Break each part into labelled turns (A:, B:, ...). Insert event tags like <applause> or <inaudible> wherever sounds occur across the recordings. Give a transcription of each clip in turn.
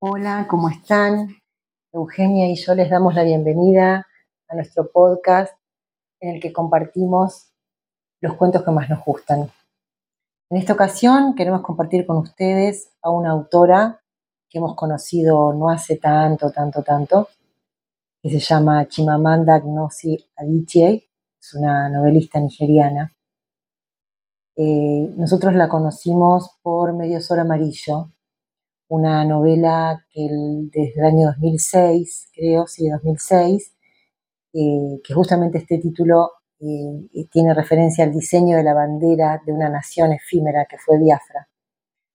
A: Hola, ¿cómo están? Eugenia y yo les damos la bienvenida a nuestro podcast en el que compartimos los cuentos que más nos gustan. En esta ocasión queremos compartir con ustedes a una autora que hemos conocido no hace tanto, tanto, tanto, que se llama Chimamanda Ngozi Adichie, es una novelista nigeriana. Eh, nosotros la conocimos por Medio Sol Amarillo, una novela que desde el año 2006, creo, sí, 2006, eh, que justamente este título eh, tiene referencia al diseño de la bandera de una nación efímera que fue Biafra.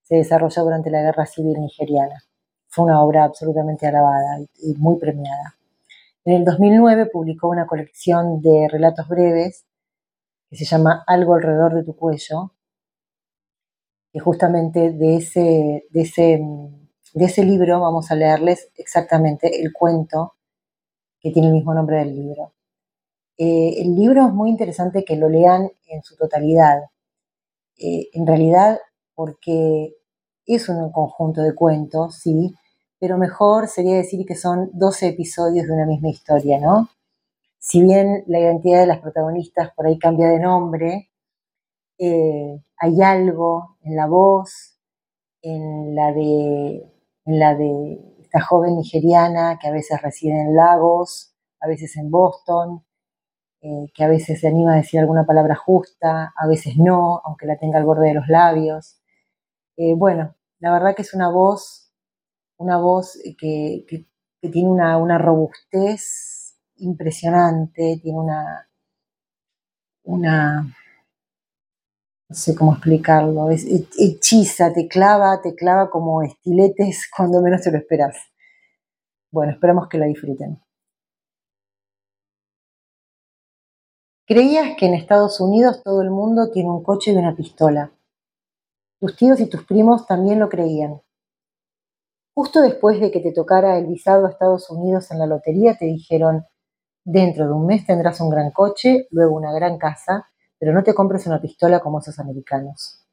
A: Se desarrolló durante la Guerra Civil Nigeriana. Fue una obra absolutamente alabada y muy premiada. En el 2009 publicó una colección de relatos breves que se llama Algo alrededor de tu cuello, que justamente de ese, de ese, de ese libro vamos a leerles exactamente el cuento que tiene el mismo nombre del libro. Eh, el libro es muy interesante que lo lean en su totalidad, eh, en realidad porque es un conjunto de cuentos, sí, pero mejor sería decir que son 12 episodios de una misma historia, ¿no? Si bien la identidad de las protagonistas por ahí cambia de nombre, eh, hay algo en la voz, en la de, en la de esta joven nigeriana que a veces reside en Lagos, a veces en Boston, eh, que a veces se anima a decir alguna palabra justa, a veces no, aunque la tenga al borde de los labios. Eh, bueno, la verdad que es una voz, una voz que, tiene una, una, robustez impresionante, tiene una, una no sé cómo explicarlo, es, hechiza, te clava, te clava como estiletes <laughs> cuando menos te lo esperas. Bueno, esperamos que la disfruten. Creías que en Estados Unidos todo el mundo tiene un coche y una pistola. Tus tíos y tus primos también lo creían. Justo después de que te tocara el visado a Estados Unidos en la lotería, te dijeron, dentro de un mes tendrás un gran coche, luego una gran casa, pero no te compres una pistola como esos americanos.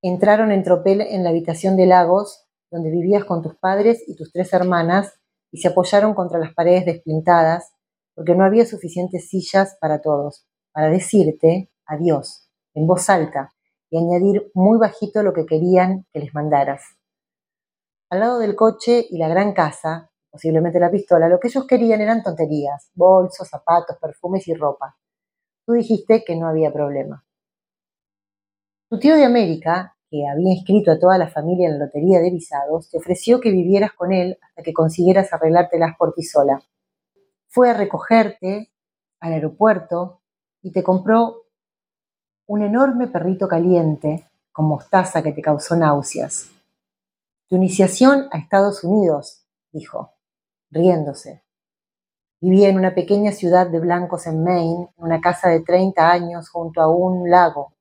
A: Entraron en tropel en la habitación de Lagos, donde vivías con tus padres y tus tres hermanas, y se apoyaron contra las paredes despintadas, porque no había suficientes sillas para todos, para decirte adiós, en voz alta, y añadir muy bajito lo que querían que les mandaras. Al lado del coche y la gran casa, posiblemente la pistola, lo que ellos querían eran tonterías, bolsos, zapatos, perfumes y ropa. Tú dijiste que no había problema. Tu tío de América, que había inscrito a toda la familia en la lotería de visados, te ofreció que vivieras con él hasta que consiguieras arreglártelas por ti sola. Fue a recogerte al aeropuerto y te compró un enorme perrito caliente con mostaza que te causó náuseas. Tu iniciación a Estados Unidos, dijo, riéndose. Vivía en una pequeña ciudad de blancos en Maine, en una casa de 30 años junto a un lago.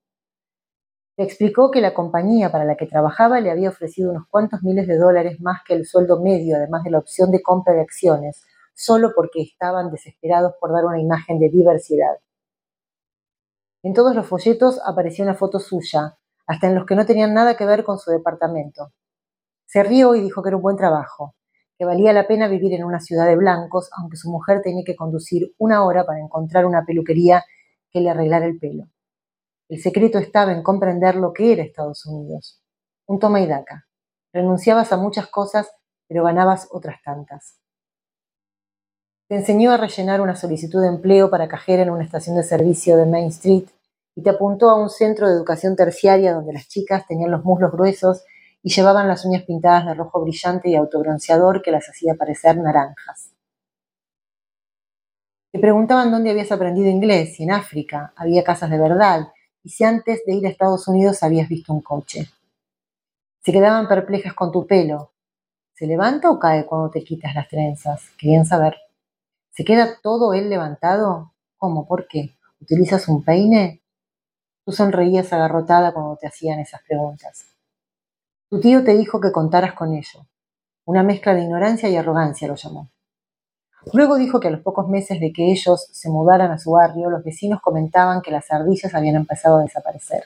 A: Le explicó que la compañía para la que trabajaba le había ofrecido unos cuantos miles de dólares más que el sueldo medio, además de la opción de compra de acciones, solo porque estaban desesperados por dar una imagen de diversidad. En todos los folletos aparecía una foto suya, hasta en los que no tenían nada que ver con su departamento. Se rió y dijo que era un buen trabajo, que valía la pena vivir en una ciudad de blancos, aunque su mujer tenía que conducir una hora para encontrar una peluquería que le arreglara el pelo. El secreto estaba en comprender lo que era Estados Unidos. Un toma y daca. Renunciabas a muchas cosas, pero ganabas otras tantas. Te enseñó a rellenar una solicitud de empleo para cajera en una estación de servicio de Main Street y te apuntó a un centro de educación terciaria donde las chicas tenían los muslos gruesos y llevaban las uñas pintadas de rojo brillante y autobronceador que las hacía parecer naranjas. Te preguntaban dónde habías aprendido inglés, si en África había casas de verdad y si antes de ir a Estados Unidos habías visto un coche. Se quedaban perplejas con tu pelo. ¿Se levanta o cae cuando te quitas las trenzas? Querían saber. ¿Se queda todo él levantado? ¿Cómo? ¿Por qué? ¿Utilizas un peine? Tú sonreías agarrotada cuando te hacían esas preguntas. Tu tío te dijo que contaras con ello. Una mezcla de ignorancia y arrogancia lo llamó. Luego dijo que a los pocos meses de que ellos se mudaran a su barrio, los vecinos comentaban que las ardillas habían empezado a desaparecer.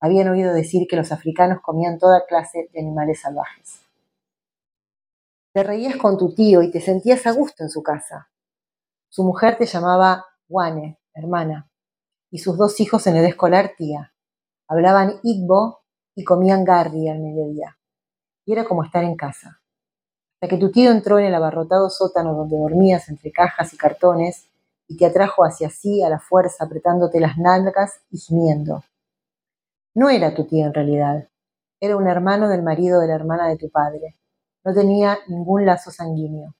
A: Habían oído decir que los africanos comían toda clase de animales salvajes. Te reías con tu tío y te sentías a gusto en su casa. Su mujer te llamaba Wane, hermana, y sus dos hijos en el escolar tía. Hablaban Igbo y comían garri al mediodía. Y era como estar en casa. Hasta que tu tío entró en el abarrotado sótano donde dormías entre cajas y cartones y te atrajo hacia sí a la fuerza apretándote las nalgas y gimiendo. No era tu tío en realidad, era un hermano del marido de la hermana de tu padre. No tenía ningún lazo sanguíneo.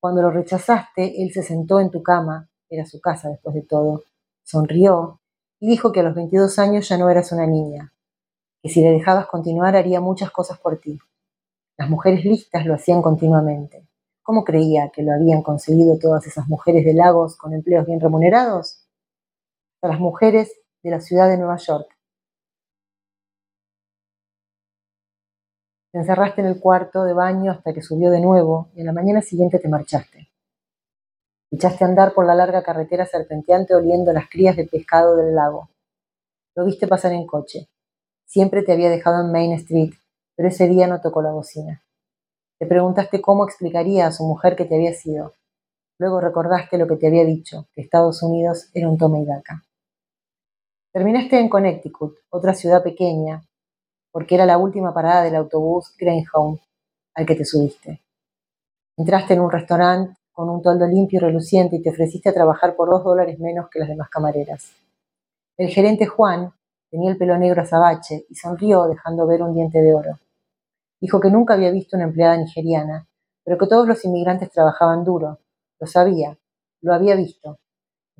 A: Cuando lo rechazaste, él se sentó en tu cama, era su casa después de todo, sonrió y dijo que a los 22 años ya no eras una niña, que si le dejabas continuar haría muchas cosas por ti. Las mujeres listas lo hacían continuamente. ¿Cómo creía que lo habían conseguido todas esas mujeres de Lagos con empleos bien remunerados? A las mujeres de la ciudad de Nueva York, Te encerraste en el cuarto de baño hasta que subió de nuevo y en la mañana siguiente te marchaste. Echaste a andar por la larga carretera serpenteante oliendo las crías de pescado del lago. Lo viste pasar en coche. Siempre te había dejado en Main Street, pero ese día no tocó la bocina. Te preguntaste cómo explicaría a su mujer que te había sido. Luego recordaste lo que te había dicho, que Estados Unidos era un toma y daca. Terminaste en Connecticut, otra ciudad pequeña, porque era la última parada del autobús Greyhound al que te subiste. Entraste en un restaurante con un toldo limpio y reluciente y te ofreciste a trabajar por dos dólares menos que las demás camareras. El gerente Juan tenía el pelo negro azabache y sonrió dejando ver un diente de oro. Dijo que nunca había visto una empleada nigeriana, pero que todos los inmigrantes trabajaban duro. Lo sabía, lo había visto.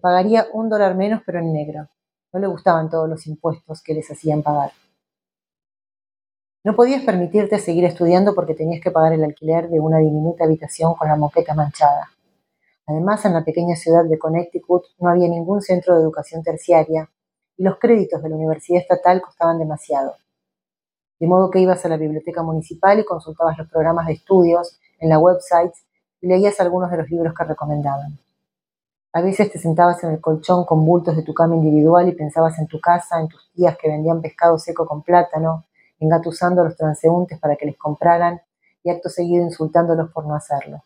A: Pagaría un dólar menos, pero en negro. No le gustaban todos los impuestos que les hacían pagar. No podías permitirte seguir estudiando porque tenías que pagar el alquiler de una diminuta habitación con la moqueta manchada. Además, en la pequeña ciudad de Connecticut no había ningún centro de educación terciaria y los créditos de la universidad estatal costaban demasiado. De modo que ibas a la biblioteca municipal y consultabas los programas de estudios en la website y leías algunos de los libros que recomendaban. A veces te sentabas en el colchón con bultos de tu cama individual y pensabas en tu casa, en tus tías que vendían pescado seco con plátano, engatusando a los transeúntes para que les compraran y acto seguido insultándolos por no hacerlo.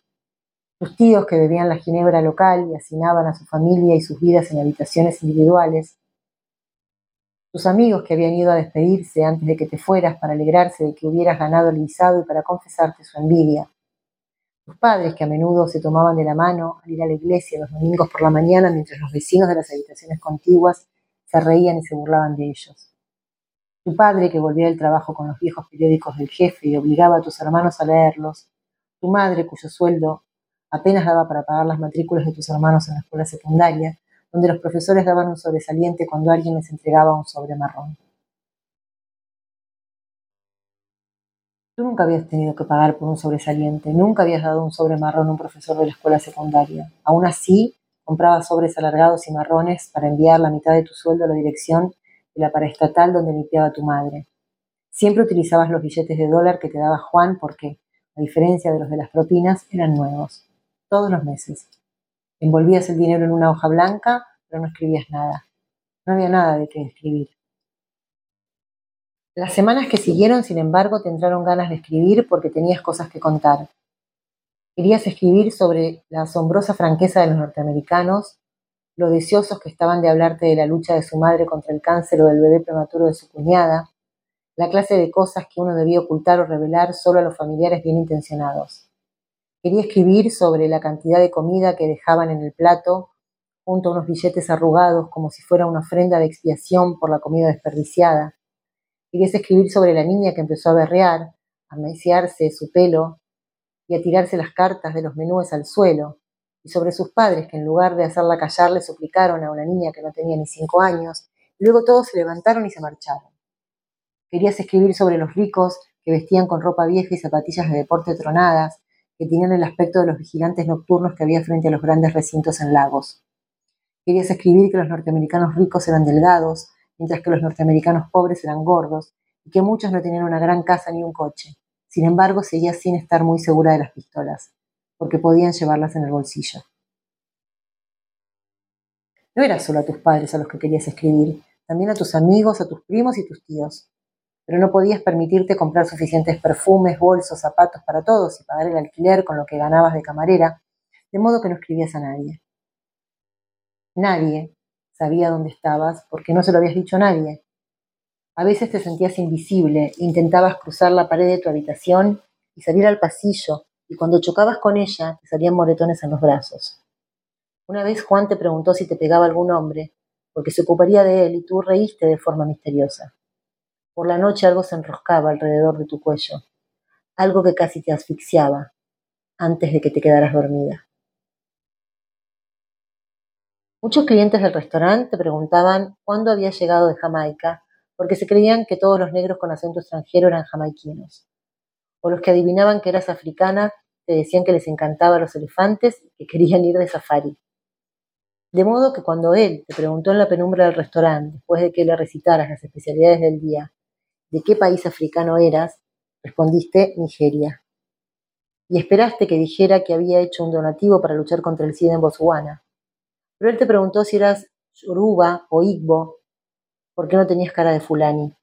A: Sus tíos que bebían la ginebra local y hacinaban a su familia y sus vidas en habitaciones individuales. Tus amigos que habían ido a despedirse antes de que te fueras para alegrarse de que hubieras ganado el visado y para confesarte su envidia. Tus padres que a menudo se tomaban de la mano al ir a la iglesia los domingos por la mañana mientras los vecinos de las habitaciones contiguas se reían y se burlaban de ellos. Tu padre que volvía del trabajo con los viejos periódicos del jefe y obligaba a tus hermanos a leerlos. Tu madre cuyo sueldo apenas daba para pagar las matrículas de tus hermanos en la escuela secundaria, donde los profesores daban un sobresaliente cuando alguien les entregaba un sobre marrón. Tú nunca habías tenido que pagar por un sobresaliente, nunca habías dado un sobre marrón a un profesor de la escuela secundaria. Aún así, comprabas sobres alargados y marrones para enviar la mitad de tu sueldo a la dirección de la paraestatal donde limpiaba tu madre. Siempre utilizabas los billetes de dólar que te daba Juan porque, a diferencia de los de las propinas, eran nuevos. Todos los meses. Envolvías el dinero en una hoja blanca, pero no escribías nada. No había nada de qué escribir. Las semanas que siguieron, sin embargo, te entraron ganas de escribir porque tenías cosas que contar. Querías escribir sobre la asombrosa franqueza de los norteamericanos, lo deseosos que estaban de hablarte de la lucha de su madre contra el cáncer o del bebé prematuro de su cuñada, la clase de cosas que uno debía ocultar o revelar solo a los familiares bien intencionados. Quería escribir sobre la cantidad de comida que dejaban en el plato, junto a unos billetes arrugados como si fuera una ofrenda de expiación por la comida desperdiciada. Querías escribir sobre la niña que empezó a berrear, a meciarse su pelo y a tirarse las cartas de los menúes al suelo, y sobre sus padres que en lugar de hacerla callar le suplicaron a una niña que no tenía ni cinco años, y luego todos se levantaron y se marcharon. Querías escribir sobre los ricos que vestían con ropa vieja y zapatillas de deporte tronadas, que tenían el aspecto de los vigilantes nocturnos que había frente a los grandes recintos en lagos. Querías escribir que los norteamericanos ricos eran delgados, mientras que los norteamericanos pobres eran gordos, y que muchos no tenían una gran casa ni un coche. Sin embargo, seguías sin estar muy segura de las pistolas porque podían llevarlas en el bolsillo. No era solo a tus padres a los que querías escribir, también a tus amigos, a tus primos y tus tíos. Pero no podías permitirte comprar suficientes perfumes, bolsos, zapatos para todos y pagar el alquiler con lo que ganabas de camarera, de modo que no escribías a nadie. Nadie sabía dónde estabas porque no se lo habías dicho a nadie. A veces te sentías invisible, intentabas cruzar la pared de tu habitación y salir al pasillo, y cuando chocabas con ella te salían moretones en los brazos. Una vez Juan te preguntó si te pegaba algún hombre, porque se ocuparía de él y tú reíste de forma misteriosa. Por la noche algo se enroscaba alrededor de tu cuello, algo que casi te asfixiaba antes de que te quedaras dormida. Muchos clientes del restaurante te preguntaban cuándo había llegado de Jamaica, porque se creían que todos los negros con acento extranjero eran jamaiquinos. O los que adivinaban que eras africana te decían que les encantaban los elefantes y que querían ir de safari. De modo que cuando él te preguntó en la penumbra del restaurante, después de que le recitaras las especialidades del día, de qué país africano eras, respondiste Nigeria. Y esperaste que dijera que había hecho un donativo para luchar contra el SIDA en Botswana. Pero él te preguntó si eras Yoruba o Igbo, ¿por qué no tenías cara de fulani?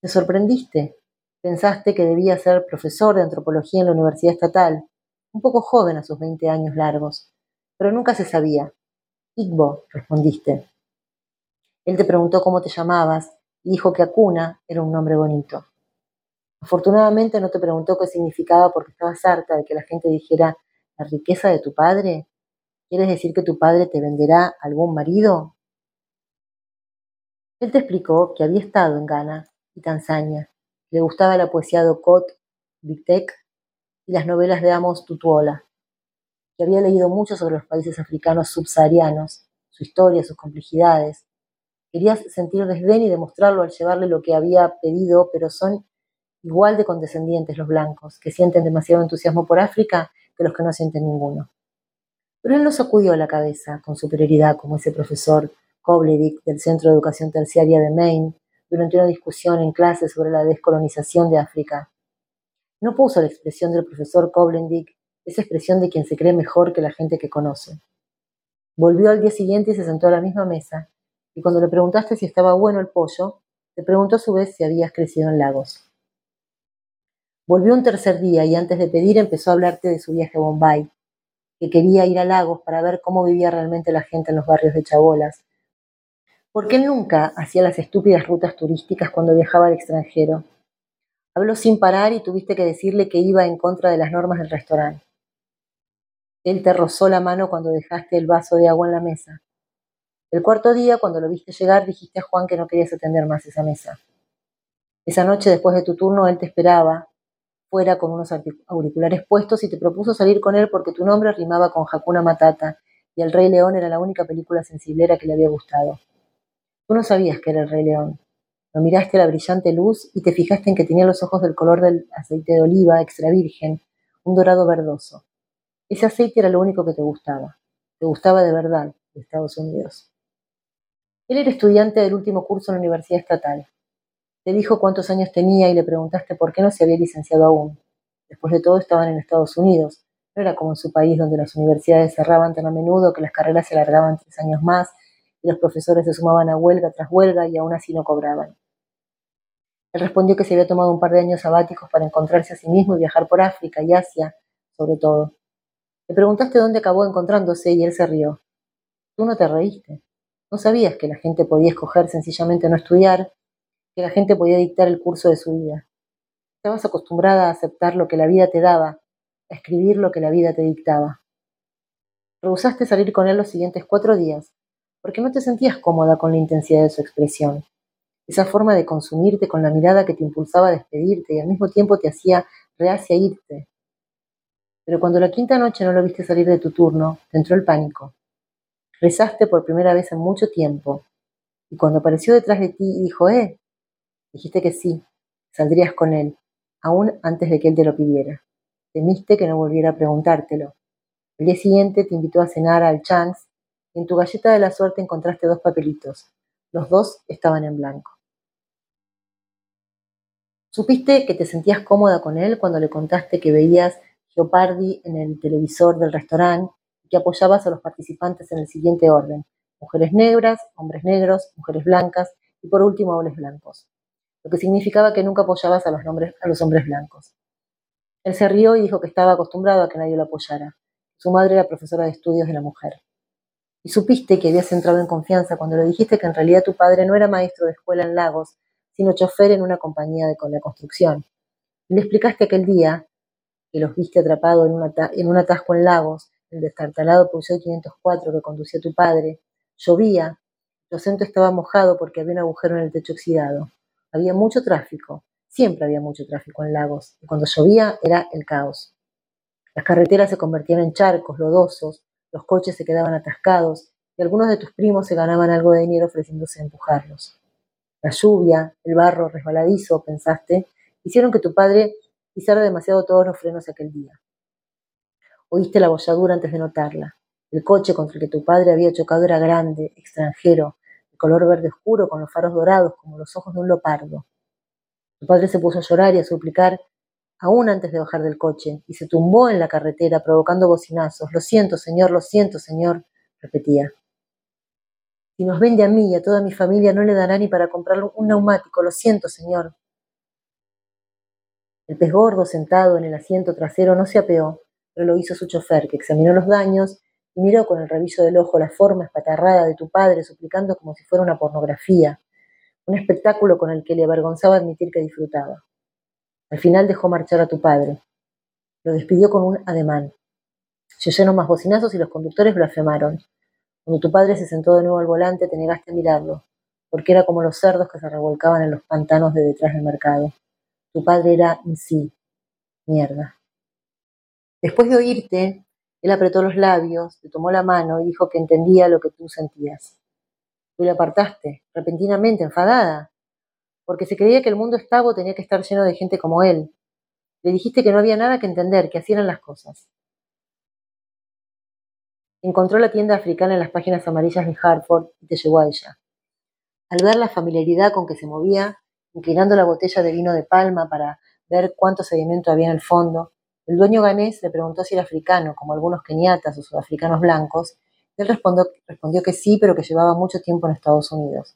A: Te sorprendiste. Pensaste que debía ser profesor de antropología en la Universidad Estatal, un poco joven a sus 20 años largos, pero nunca se sabía. Igbo, respondiste. Él te preguntó cómo te llamabas dijo que Acuna era un nombre bonito. Afortunadamente no te preguntó qué significaba porque estabas harta de que la gente dijera la riqueza de tu padre. ¿Quieres decir que tu padre te venderá algún marido? Él te explicó que había estado en Ghana y Tanzania. Le gustaba la poesía de Okot, Bitek y las novelas de Amos Tutuola. Que había leído mucho sobre los países africanos subsaharianos, su historia, sus complejidades, Querías sentir desdén y demostrarlo al llevarle lo que había pedido, pero son igual de condescendientes los blancos, que sienten demasiado entusiasmo por África, que los que no sienten ninguno. Pero él no sacudió la cabeza con superioridad como ese profesor Kobledick del Centro de Educación Terciaria de Maine durante una discusión en clase sobre la descolonización de África. No puso la expresión del profesor Kobledick, esa expresión de quien se cree mejor que la gente que conoce. Volvió al día siguiente y se sentó a la misma mesa, y cuando le preguntaste si estaba bueno el pollo, te preguntó a su vez si habías crecido en lagos. Volvió un tercer día y antes de pedir empezó a hablarte de su viaje a Bombay, que quería ir a Lagos para ver cómo vivía realmente la gente en los barrios de Chabolas. Porque nunca hacía las estúpidas rutas turísticas cuando viajaba al extranjero. Habló sin parar y tuviste que decirle que iba en contra de las normas del restaurante. Él te rozó la mano cuando dejaste el vaso de agua en la mesa. El cuarto día, cuando lo viste llegar, dijiste a Juan que no querías atender más esa mesa. Esa noche, después de tu turno, él te esperaba fuera con unos auriculares puestos y te propuso salir con él porque tu nombre rimaba con Hakuna Matata y El Rey León era la única película sensiblera que le había gustado. Tú no sabías que era el Rey León. Lo miraste a la brillante luz y te fijaste en que tenía los ojos del color del aceite de oliva extra virgen, un dorado verdoso. Ese aceite era lo único que te gustaba. Te gustaba de verdad, de Estados Unidos. Él era estudiante del último curso en la Universidad Estatal. Te dijo cuántos años tenía y le preguntaste por qué no se había licenciado aún. Después de todo estaban en Estados Unidos. No era como en su país donde las universidades cerraban tan a menudo que las carreras se alargaban tres años más y los profesores se sumaban a huelga tras huelga y aún así no cobraban. Él respondió que se había tomado un par de años sabáticos para encontrarse a sí mismo y viajar por África y Asia, sobre todo. Le preguntaste dónde acabó encontrándose y él se rió. Tú no te reíste. No sabías que la gente podía escoger sencillamente no estudiar, que la gente podía dictar el curso de su vida. Estabas acostumbrada a aceptar lo que la vida te daba, a escribir lo que la vida te dictaba. Rehusaste salir con él los siguientes cuatro días, porque no te sentías cómoda con la intensidad de su expresión, esa forma de consumirte con la mirada que te impulsaba a despedirte y al mismo tiempo te hacía reacia irte. Pero cuando la quinta noche no lo viste salir de tu turno, te entró el pánico. Rezaste por primera vez en mucho tiempo. Y cuando apareció detrás de ti y dijo, eh, dijiste que sí, saldrías con él, aún antes de que él te lo pidiera. Temiste que no volviera a preguntártelo. El día siguiente te invitó a cenar al Chance y en tu galleta de la suerte encontraste dos papelitos. Los dos estaban en blanco. Supiste que te sentías cómoda con él cuando le contaste que veías Geopardi en el televisor del restaurante que apoyabas a los participantes en el siguiente orden. Mujeres negras, hombres negros, mujeres blancas y por último hombres blancos. lo que significaba que nunca apoyabas a los, a los hombres blancos. Él se rió y dijo que estaba acostumbrado a que nadie lo apoyara. Su madre era profesora de estudios de la mujer. Y supiste que habías entrado en confianza cuando le dijiste que en realidad tu padre no era maestro de escuela en Lagos, sino chofer en una compañía de, construcción. Y le explicaste aquel día que los viste atrapado en, en un atasco en Lagos, el destartalado Peugeot 504 que conducía tu padre. Llovía, tu acento estaba mojado porque había un agujero en el techo oxidado. Había mucho tráfico, siempre había mucho tráfico en Lagos, y cuando llovía era el caos. Las carreteras se convertían en charcos lodosos, los coches se quedaban atascados y algunos de tus primos se ganaban algo de dinero ofreciéndose a empujarlos. La lluvia, el barro resbaladizo, pensaste, hicieron que tu padre pisara demasiado todos los frenos aquel día. Oíste la bolladura antes de notarla. El coche contra el que tu padre había chocado era grande, extranjero, de color verde oscuro, con los faros dorados como los ojos de un leopardo. Tu padre se puso a llorar y a suplicar aún antes de bajar del coche, y se tumbó en la carretera provocando bocinazos. Lo siento, señor, lo siento, señor, repetía. Si nos vende a mí y a toda mi familia no le dará ni para comprar un neumático, lo siento, señor. El pez gordo sentado en el asiento trasero no se apeó, pero lo hizo su chofer, que examinó los daños y miró con el rabillo del ojo la forma espatarrada de tu padre, suplicando como si fuera una pornografía, un espectáculo con el que le avergonzaba admitir que disfrutaba. Al final dejó marchar a tu padre. Lo despidió con un ademán. Se oyeron más bocinazos y los conductores blasfemaron. Cuando tu padre se sentó de nuevo al volante, te negaste a mirarlo, porque era como los cerdos que se revolcaban en los pantanos de detrás del mercado. Tu padre era en sí. Mierda. Después de oírte, él apretó los labios, te tomó la mano y dijo que entendía lo que tú sentías. Tú le apartaste, repentinamente, enfadada porque se creía que el mundo estaba o tenía que estar lleno de gente como él. Le dijiste que no había nada que entender, que así eran las cosas. Encontró la tienda africana en las páginas amarillas de Hartford y te llevó a ella. Al ver la familiaridad con que se movía, inclinando la botella de vino de palma para ver cuánto sedimento había en el fondo, el dueño ganés le preguntó si era africano, como algunos keniatas o sudafricanos blancos. Él respondió, respondió que sí, pero que llevaba mucho tiempo en Estados Unidos.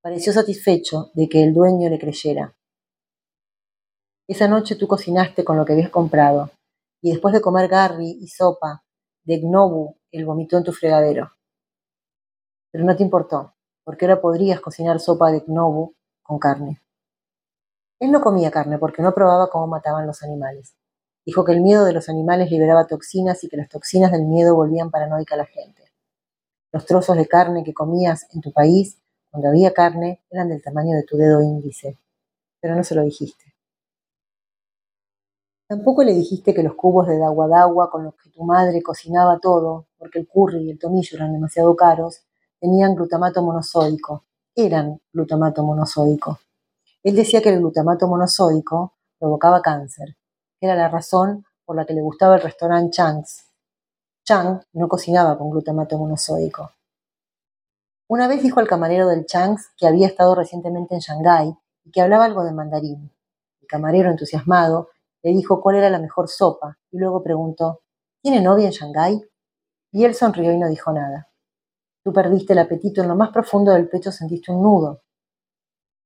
A: Pareció satisfecho de que el dueño le creyera. Esa noche tú cocinaste con lo que habías comprado, y después de comer garri y sopa de gnobu, él vomitó en tu fregadero. Pero no te importó, porque ahora podrías cocinar sopa de gnobu con carne. Él no comía carne porque no probaba cómo mataban los animales. Dijo que el miedo de los animales liberaba toxinas y que las toxinas del miedo volvían paranoica a la gente. Los trozos de carne que comías en tu país cuando había carne, eran del tamaño de tu dedo índice, pero no se lo dijiste. Tampoco le dijiste que los cubos de agua con los que tu madre cocinaba todo, porque el curry y el tomillo eran demasiado caros, tenían glutamato monosódico. Eran glutamato monosódico. Él decía que el glutamato monosódico provocaba cáncer, era la razón por la que le gustaba el restaurante Chang's. Chang no cocinaba con glutamato monosódico. Una vez dijo al camarero del Changs que había estado recientemente en Shanghái y que hablaba algo de mandarín. El camarero, entusiasmado, le dijo cuál era la mejor sopa y luego preguntó, ¿Tiene novia en Shanghái? Y él sonrió y no dijo nada. Tú perdiste el apetito, en lo más profundo del pecho sentiste un nudo.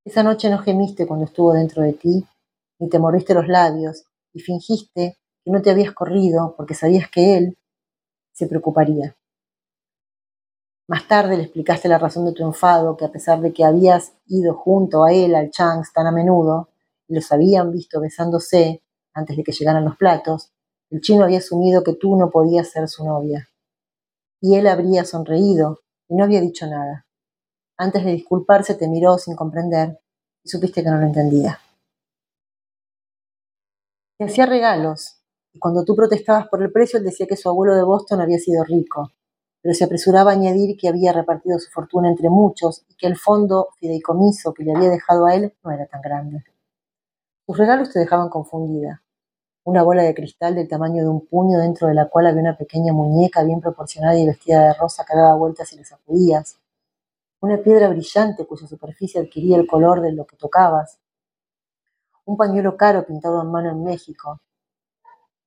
A: Esa noche no gemiste cuando estuvo dentro de ti, ni te mordiste los labios y fingiste que no te habías corrido porque sabías que él se preocuparía. Más tarde le explicaste la razón de tu enfado, que a pesar de que habías ido junto a él al Changs tan a menudo, y los habían visto besándose antes de que llegaran los platos, el chino había asumido que tú no podías ser su novia. Y él habría sonreído y no había dicho nada. Antes de disculparse te miró sin comprender y supiste que no lo entendía. Te hacía regalos, y cuando tú protestabas por el precio, él decía que su abuelo de Boston había sido rico, pero se apresuraba a añadir que había repartido su fortuna entre muchos y que el fondo fideicomiso que le había dejado a él no era tan grande. Sus regalos te dejaban confundida. Una bola de cristal del tamaño de un puño dentro de la cual había una pequeña muñeca bien proporcionada y vestida de rosa que daba vueltas y le sacudías. Una piedra brillante cuya superficie adquiría el color de lo que tocabas. Un pañuelo caro pintado a mano en México.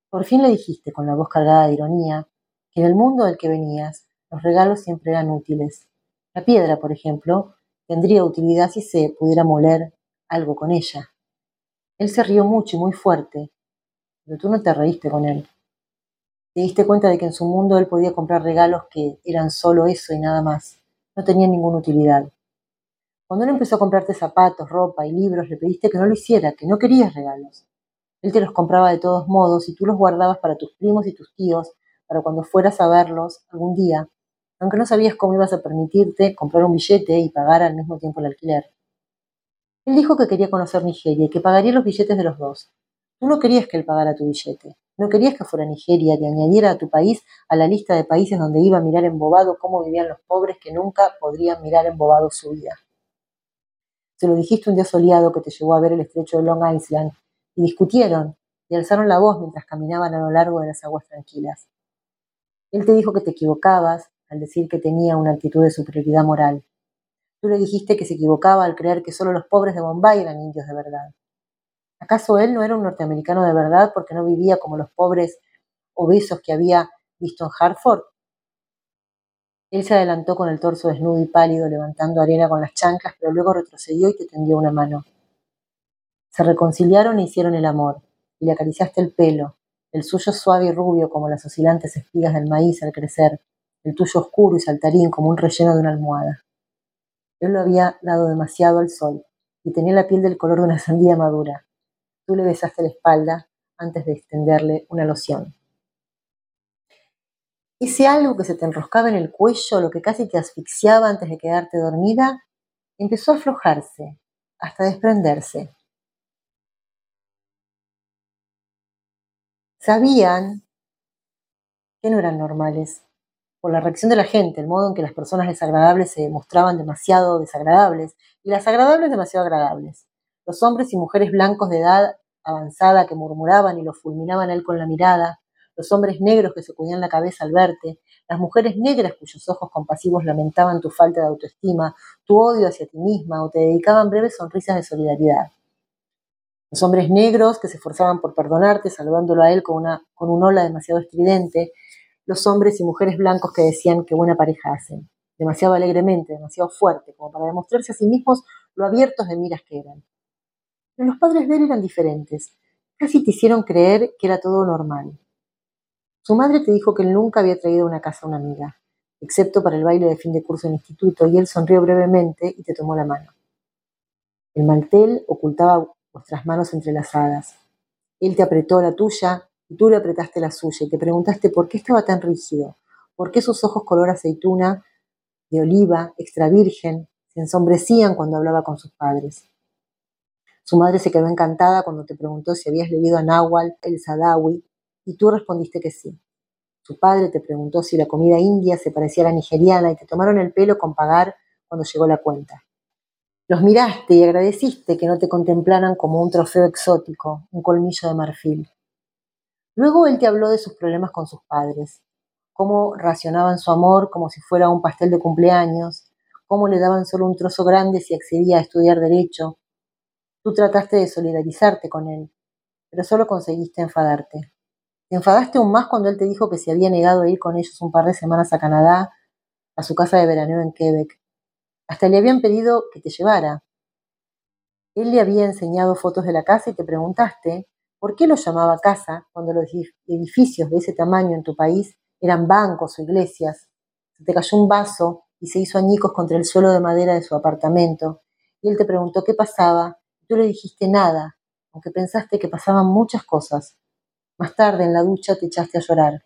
A: Por fin le dijiste con la voz cargada de ironía que en el mundo del que venías los regalos siempre eran útiles. La piedra, por ejemplo, tendría utilidad si se pudiera moler algo con ella. Él se rió mucho y muy fuerte, pero tú no te reíste con él. Te diste cuenta de que en su mundo él podía comprar regalos que eran solo eso y nada más. No tenían ninguna utilidad. Cuando él empezó a comprarte zapatos, ropa y libros, le pediste que no lo hiciera, que no querías regalos. Él te los compraba de todos modos y tú los guardabas para tus primos y tus tíos, para cuando fueras a verlos algún día, aunque no sabías cómo ibas a permitirte comprar un billete y pagar al mismo tiempo el alquiler. Él dijo que quería conocer Nigeria y que pagaría los billetes de los dos. Tú no querías que él pagara tu billete. No querías que fuera Nigeria, que añadiera a tu país a la lista de países donde iba a mirar embobado cómo vivían los pobres que nunca podrían mirar embobado su vida. Se lo dijiste un día soleado que te llevó a ver el estrecho de Long Island y discutieron y alzaron la voz mientras caminaban a lo largo de las aguas tranquilas. Él te dijo que te equivocabas al decir que tenía una actitud de superioridad moral. Tú le dijiste que se equivocaba al creer que solo los pobres de Bombay eran indios de verdad. ¿Acaso él no era un norteamericano de verdad porque no vivía como los pobres obesos que había visto en Hartford? Él se adelantó con el torso desnudo y pálido, levantando arena con las chanclas, pero luego retrocedió y te tendió una mano. Se reconciliaron e hicieron el amor, y le acariciaste el pelo, el suyo suave y rubio como las oscilantes espigas del maíz al crecer, el tuyo oscuro y saltarín como un relleno de una almohada. Él lo había dado demasiado al sol, y tenía la piel del color de una sandía madura. Tú le besaste la espalda antes de extenderle una loción. Ese algo que se te enroscaba en el cuello, lo que casi te asfixiaba antes de quedarte dormida, empezó a aflojarse, hasta desprenderse. Sabían que no eran normales, por la reacción de la gente, el modo en que las personas desagradables se mostraban demasiado desagradables y las agradables demasiado agradables. Los hombres y mujeres blancos de edad avanzada que murmuraban y lo fulminaban a él con la mirada, los hombres negros que se la cabeza al verte, las mujeres negras cuyos ojos compasivos lamentaban tu falta de autoestima, tu odio hacia ti misma o te dedicaban breves sonrisas de solidaridad. Los hombres negros que se esforzaban por perdonarte, saludándolo a él con, una, con un hola demasiado estridente, los hombres y mujeres blancos que decían que buena pareja hacen, demasiado alegremente, demasiado fuerte, como para demostrarse a sí mismos lo abiertos de miras que eran. Pero los padres de él eran diferentes, casi te hicieron creer que era todo normal. Su madre te dijo que él nunca había traído una casa a una amiga, excepto para el baile de fin de curso en instituto, y él sonrió brevemente y te tomó la mano. El mantel ocultaba vuestras manos entrelazadas. Él te apretó la tuya y tú le apretaste la suya y te preguntaste por qué estaba tan rígido, por qué sus ojos color aceituna, de oliva, extra virgen, se ensombrecían cuando hablaba con sus padres. Su madre se quedó encantada cuando te preguntó si habías leído a Nahual el Sadawi y tú respondiste que sí. Su padre te preguntó si la comida india se parecía a la nigeriana y te tomaron el pelo con pagar cuando llegó la cuenta. Los miraste y agradeciste que no te contemplaran como un trofeo exótico, un colmillo de marfil. Luego él te habló de sus problemas con sus padres, cómo racionaban su amor como si fuera un pastel de cumpleaños, cómo le daban solo un trozo grande si accedía a estudiar derecho. Tú trataste de solidarizarte con él, pero solo conseguiste enfadarte. Te enfadaste aún más cuando él te dijo que se había negado a ir con ellos un par de semanas a Canadá, a su casa de veraneo en Quebec. Hasta le habían pedido que te llevara. Él le había enseñado fotos de la casa y te preguntaste por qué lo llamaba casa cuando los edificios de ese tamaño en tu país eran bancos o iglesias. Se te cayó un vaso y se hizo añicos contra el suelo de madera de su apartamento. Y él te preguntó qué pasaba. Y tú le dijiste nada, aunque pensaste que pasaban muchas cosas. Más tarde, en la ducha, te echaste a llorar.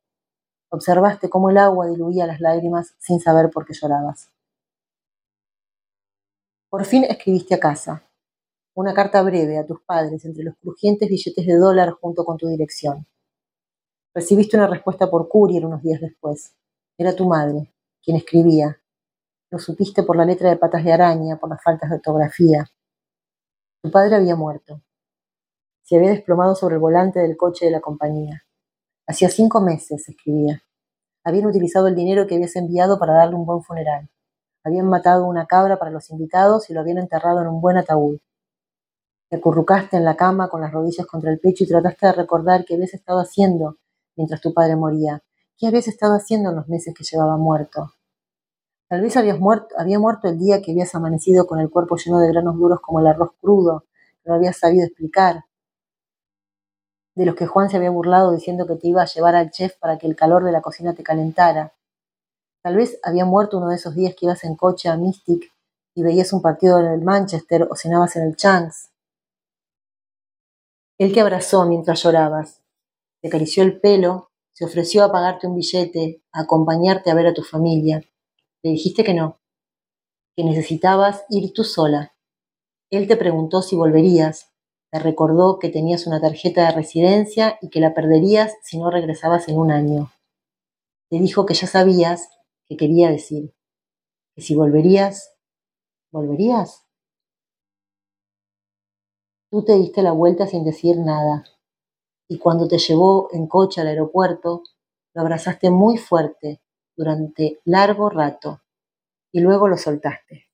A: Observaste cómo el agua diluía las lágrimas sin saber por qué llorabas. Por fin escribiste a casa. Una carta breve a tus padres entre los crujientes billetes de dólar junto con tu dirección. Recibiste una respuesta por courier unos días después. Era tu madre, quien escribía. Lo supiste por la letra de patas de araña, por las faltas de ortografía. Tu padre había muerto se había desplomado sobre el volante del coche de la compañía. Hacía cinco meses, escribía. Habían utilizado el dinero que habías enviado para darle un buen funeral. Habían matado una cabra para los invitados y lo habían enterrado en un buen ataúd. Te acurrucaste en la cama con las rodillas contra el pecho y trataste de recordar qué habías estado haciendo mientras tu padre moría. ¿Qué habías estado haciendo en los meses que llevaba muerto? Tal vez habías muerto, había muerto el día que habías amanecido con el cuerpo lleno de granos duros como el arroz crudo no habías sabido explicar, de los que Juan se había burlado diciendo que te iba a llevar al chef para que el calor de la cocina te calentara. Tal vez había muerto uno de esos días que ibas en coche a Mystic y veías un partido en el Manchester o cenabas en el Chance. Él te abrazó mientras llorabas, te acarició el pelo, se ofreció a pagarte un billete, a acompañarte a ver a tu familia. Le dijiste que no, que necesitabas ir tú sola. Él te preguntó si volverías, te recordó que tenías una tarjeta de residencia y que la perderías si no regresabas en un año. Te dijo que ya sabías que quería decir, que si volverías, ¿volverías? Tú te diste la vuelta sin decir nada, y cuando te llevó en coche al aeropuerto, lo abrazaste muy fuerte durante largo rato y luego lo soltaste.